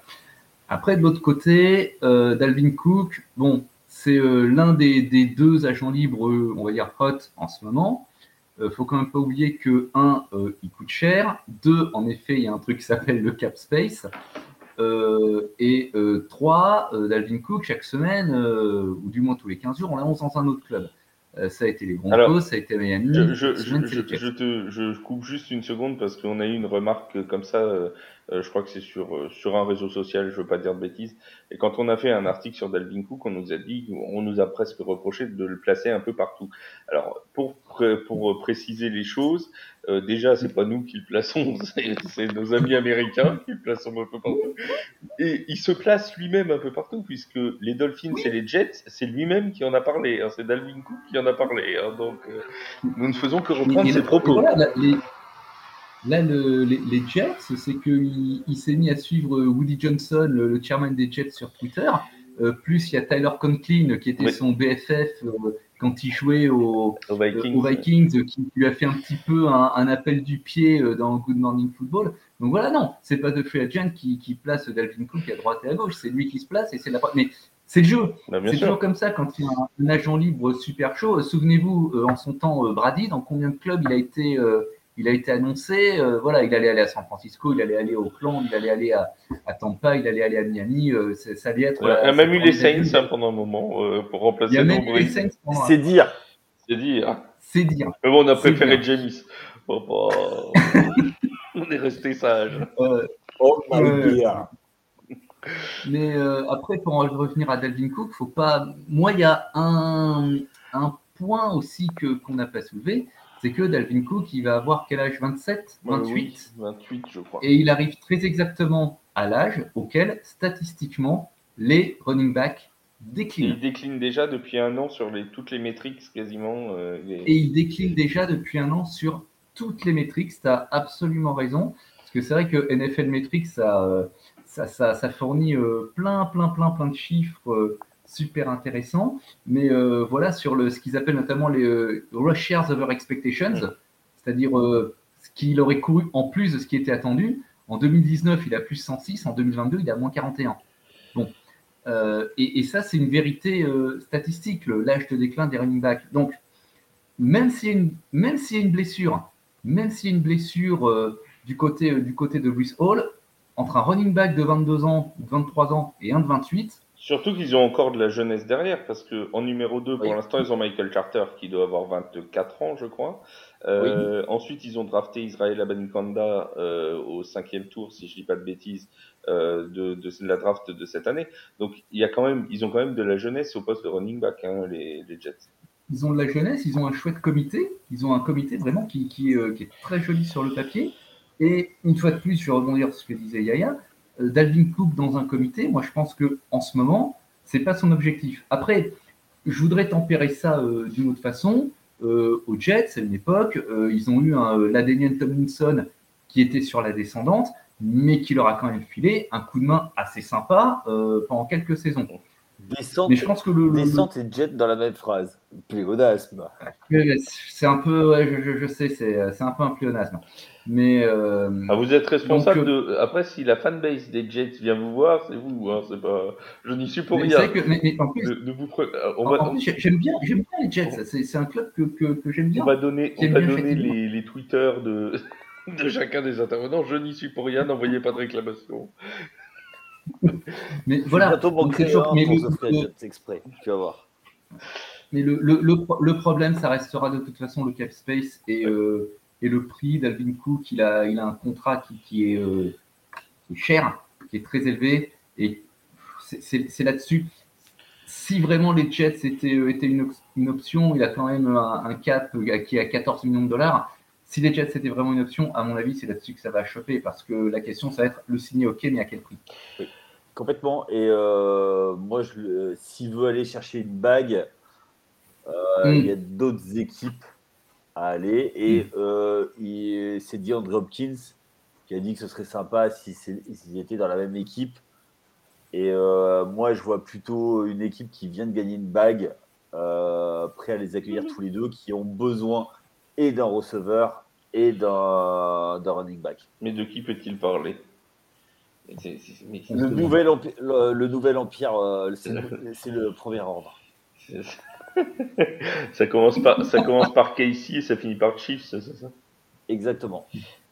Après, de l'autre côté, Dalvin Cook, bon, c'est euh, l'un des, deux agents libres, on va dire hot en ce moment. Il euh, faut quand même pas oublier que, un, euh, il coûte cher. Deux, en effet, il y a un truc qui s'appelle le cap space. et trois, Dalvin Cook, chaque semaine, ou du moins tous les 15 jours, on l'annonce dans un autre club. ça a été les Broncos, ça a été Miami. Je, coupe juste une seconde parce qu'on a eu une remarque comme ça euh, je crois que c'est sur euh, sur un réseau social, je veux pas dire de bêtises. Et quand on a fait un article sur Dalvin Cook, on nous a dit, on nous a presque reproché de le placer un peu partout. Alors pour pour préciser les choses, euh, déjà c'est pas nous qui le plaçons, [LAUGHS] c'est nos amis américains qui le plaçons un peu partout. Et il se place lui-même un peu partout puisque les Dolphins et les Jets, c'est lui-même qui en a parlé. Hein, c'est Dalvin Cook qui en a parlé. Hein, donc nous ne faisons que reprendre ses propos. Là, les, Jets, c'est qu'il il, s'est mis à suivre Woody Johnson, le, chairman des Jets, sur Twitter. Euh, plus il y a Tyler Conklin qui était Oui. son BFF euh, quand il jouait au, Aux euh, Vikings. aux Vikings, euh, qui lui a fait un petit peu un, un appel du pied euh, dans Good Morning Football. Donc voilà, non, c'est pas de free agent qui, qui place Dalvin Cook à droite et à gauche, c'est lui qui se place et c'est la. Mais c'est le jeu. Bah, C'est toujours comme ça quand il y a un, un agent libre super chaud. Euh, Souvenez-vous, euh, en son temps, euh, Brady, dans combien de clubs il a été, euh, il a été annoncé euh, Voilà, il allait aller à San Francisco, il allait aller à Oakland, il allait aller à, à Tampa, il allait aller à Miami. euh, ça allait être. Il y a même eu les Saints hein, pendant un moment euh, pour Il remplacer y a même eu les Saints pendant un- C'est dire. C'est hein. C'est dire. Mais bon, on a préféré. James. Bon, bah, on est resté sage. Euh, Oh my dear. Mais euh, après, pour en revenir à Dalvin Cook, faut pas. Moi, il y a un, un point aussi que qu'on n'a pas soulevé, c'est que Dalvin Cook, il va avoir quel âge? 27, Euh, 28, oui, 28, je crois. et il arrive très exactement à l'âge auquel, statistiquement, les running backs Et déclinent. il décline déjà depuis un an sur les, toutes les métriques quasiment. euh, Et il décline déjà depuis un an sur toutes les métriques. Tu as absolument raison. Parce que c'est vrai que NFL Metrics, ça, euh, ça, ça, ça fournit euh, plein, plein, plein, plein de chiffres euh, super intéressants. Mais euh, voilà, sur le, ce qu'ils appellent notamment les euh, rush yards over expectations, c'est-à-dire euh, ce qu'il aurait couru en plus de ce qui était attendu. En 2019, il a plus 106. En 2022, il a moins 41. Bon. Euh, et, et ça, c'est une vérité statistique, l'âge de déclin des running backs. Donc, même s'il y, a une- même s'il y a une blessure, même s'il y a une blessure du, côté, du côté de Bruce Hall, entre un running back de 22 ans, de 23 ans et un de 28, Surtout qu'ils ont encore de la jeunesse derrière, parce que en numéro 2, pour Oui. l'instant, ils ont Michael Carter qui doit avoir 24 ans, je crois. Euh, Ensuite, ils ont drafté Israël Abanikanda euh, au cinquième tour, si je dis pas de bêtises, euh, de, de la draft de cette année. Donc, il y a quand même, ils ont quand même de la jeunesse au poste de running back, hein, les, les Jets. ils ont de la jeunesse, ils ont un chouette comité, ils ont un comité vraiment qui, qui, euh, qui est très joli sur le papier. Et une fois de plus, je vais rebondir sur ce que disait Yaya, euh, Dalvin Cook dans un comité, moi je pense que en ce moment, c'est pas son objectif. Après, je voudrais tempérer ça euh, d'une autre façon. Euh, aux Jets, à une époque, euh, ils ont eu un euh, Ladenian Tomlinson qui était sur la descendante, mais qui leur a quand même filé un coup de main assez sympa euh, pendant quelques saisons. Descente, Mais je pense que le, le- descente et jet dans la même phrase. Pléonasme. c'est un peu, ouais, je, je- je sais, c'est un peu un pléonasme. Mais euh, Ah, vous êtes responsable Donc, de. Après, si la fanbase des Jets vient vous voir, c'est vous, hein, c'est pas. Je n'y suis pour mais rien. que, mais, mais en plus, De, de vous pre- on, en- va, plus, j'aime bien, les Jets. C'est c'est un club que, que, que j'aime on bien. va donner, on va donner les, les Twitter de, [LAUGHS] de chacun des intervenants. Je n'y suis pour rien, n'envoyez pas de réclamation. Mais voilà. bientôt mais pour le- le- agent exprès. Tu vas voir. Mais le, le, le, pro- le problème, ça restera de toute façon le cap space et, euh, et le prix. D'Alvin Cook, il a, il a un contrat qui, qui, est, euh, qui est cher, qui est très élevé. Et c'est- là-dessus. Si vraiment les Jets étaient, euh, étaient une, une option, il a quand même un, un cap qui est à 14 millions de dollars. Si les Jets étaient vraiment une option, à mon avis, c'est là-dessus que ça va choper. Parce que la question, ça va être le signer OK, mais à quel prix Complètement. Et euh, moi, s'il veut aller chercher une bague, euh, Mm. il y a d'autres équipes à aller. Et euh, il- c'est dit André Hopkins qui a dit que ce serait sympa si s'ils étaient dans la même équipe. Et euh, moi, je vois plutôt une équipe qui vient de gagner une bague, euh, prêt à les accueillir tous les deux, qui ont besoin et d'un receveur et d'un running back. Mais de qui peut-il parler? Mais Le nouvel, empi- le, le nouvel empire, euh, c'est le, [LAUGHS] premier ordre. [LAUGHS] ça, commence par, ça commence par Casey et ça finit par Chiefs, c'est ça? Exactement.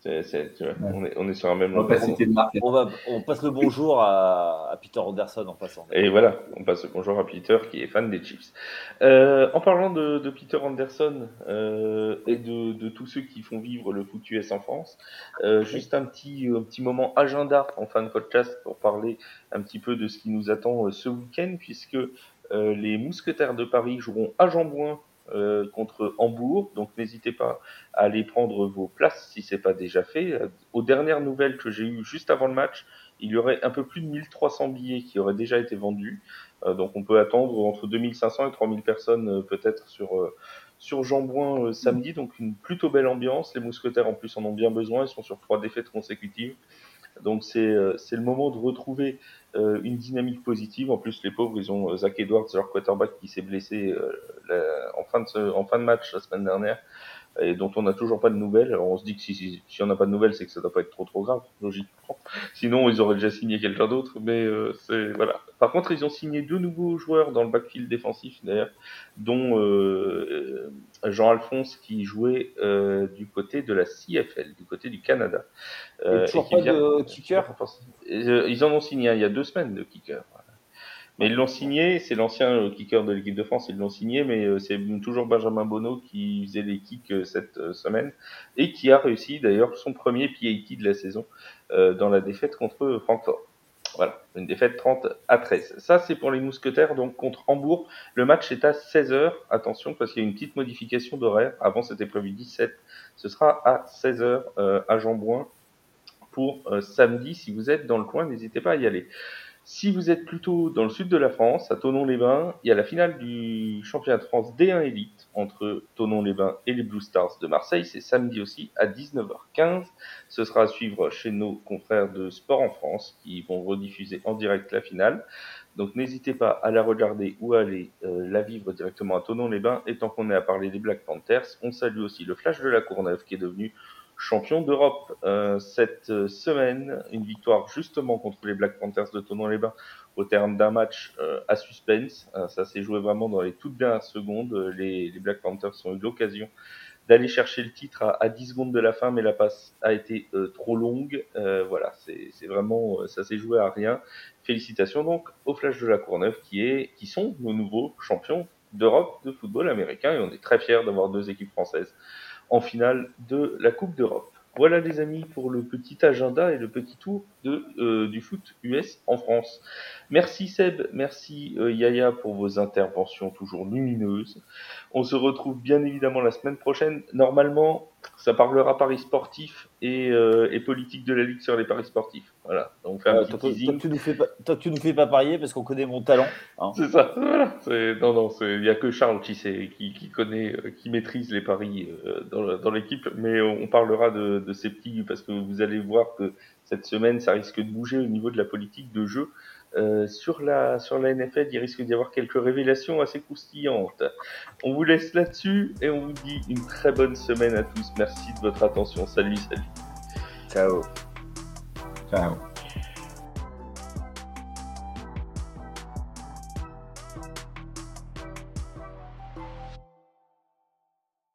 C'est- c'est- tu vois, on, est, on est sur un même On va pas longueur. citer de marque. On, va, on passe le bonjour à, à Peter Anderson en passant. Et voilà, on passe le bonjour à Peter qui est fan des Chiefs. Euh, en parlant de, de Peter Anderson euh, et de, de tous ceux qui font vivre le foot US en France, euh, juste un petit, un petit moment agenda en fin de podcast pour parler un petit peu de ce qui nous attend ce week-end, puisque euh, les Mousquetaires de Paris joueront à Jambouin euh, contre Hambourg. Donc n'hésitez pas à aller prendre vos places si c'est pas déjà fait. Euh, Aux dernières nouvelles que j'ai eues juste avant le match, il y aurait un peu plus de 1300 billets qui auraient déjà été vendus. Euh, donc on peut attendre entre 2500 et 3000 personnes euh, peut-être sur sur Jambouin samedi. Donc une plutôt belle ambiance. Les Mousquetaires en plus en ont bien besoin. Ils sont sur trois défaites consécutives. Donc c'est euh, c'est le moment de retrouver euh, une dynamique positive. En plus, les pauvres, ils ont Zach Edwards, leur quarterback, qui s'est blessé en, fin de en fin de match la semaine dernière et dont on n'a toujours pas de nouvelles. Alors on se dit que si, si, si on n'a pas de nouvelles, c'est que ça doit pas être trop trop grave, logiquement. Sinon, ils auraient déjà signé quelqu'un d'autre, mais euh, c'est voilà. Par contre, ils ont signé deux nouveaux joueurs dans le backfield défensif d'ailleurs, dont euh, Jean-Alphonse qui jouait euh, du côté de la CFL, du côté du Canada. Euh, et toujours pas de kicker? Ils en ont signé il y a deux semaines de kicker. Mais ils l'ont signé, c'est l'ancien euh, kicker de l'équipe de France, ils l'ont signé, mais euh, c'est toujours Benjamin Bonneau qui faisait les kicks euh, cette semaine et qui a réussi d'ailleurs son premier PAT de la saison dans la défaite contre Francfort. Voilà, une défaite 30 à 13. Ça, c'est pour les mousquetaires, donc contre Hambourg. Le match est à 16h. Attention, parce qu'il y a une petite modification d'horaire. Avant, c'était prévu 17. Ce sera à 16h à Jambouin pour samedi. Si vous êtes dans le coin, n'hésitez pas à y aller. Si vous êtes plutôt dans le sud de la France, à Tonon-les-Bains, il y a la finale du championnat de France D1 Elite entre Tonon-les-Bains et les Blue Stars de Marseille. C'est samedi aussi à 19h15. Ce sera à suivre chez nos confrères de Sport en France qui vont rediffuser en direct la finale. Donc n'hésitez pas à la regarder ou à aller euh, la vivre directement à Tonon-les-Bains. Et tant qu'on est à parler des Black Panthers, on salue aussi le Flash de la Courneuve qui est devenu champion d'Europe euh, cette euh, semaine. Une victoire justement contre les Black Panthers de Tonon-les-Bains au terme d'un match euh, à suspense. ça s'est joué vraiment dans les toutes dernières secondes. Les, les Black Panthers ont eu l'occasion d'aller chercher le titre à, à, 10 secondes de la fin, mais la passe a été trop longue. voilà, c'est vraiment, ça s'est joué à rien. Félicitations donc au Flash de la Courneuve qui, est, qui sont nos nouveaux champions d'Europe de football américain et on est très fiers d'avoir deux équipes françaises en finale de la Coupe d'Europe. Voilà les amis pour le petit agenda et le petit tour de, euh, du foot US en France. Merci Seb, merci euh, Yaya pour vos interventions toujours lumineuses. On se retrouve bien évidemment la semaine prochaine. Normalement, ça parlera paris sportif et, euh, et, politique de la Ligue sur les paris sportifs. Voilà, donc euh, petit toi, tu nous fais pas, toi, tu nous fais pas parier parce qu'on connaît mon talent. Hein. C'est ça. Voilà. Non, non, il n'y a que Charles qui, sait, qui, qui, connaît, euh, qui maîtrise les paris euh, dans, dans l'équipe, mais on parlera de, de ces petits parce que vous allez voir que cette semaine, ça risque de bouger au niveau de la politique de jeu. Euh, sur, la, sur la NFL, il risque d'y avoir quelques révélations assez croustillantes. On vous laisse là-dessus et on vous dit une très bonne semaine à tous. Merci de votre attention. Salut, salut. Ciao. Ciao.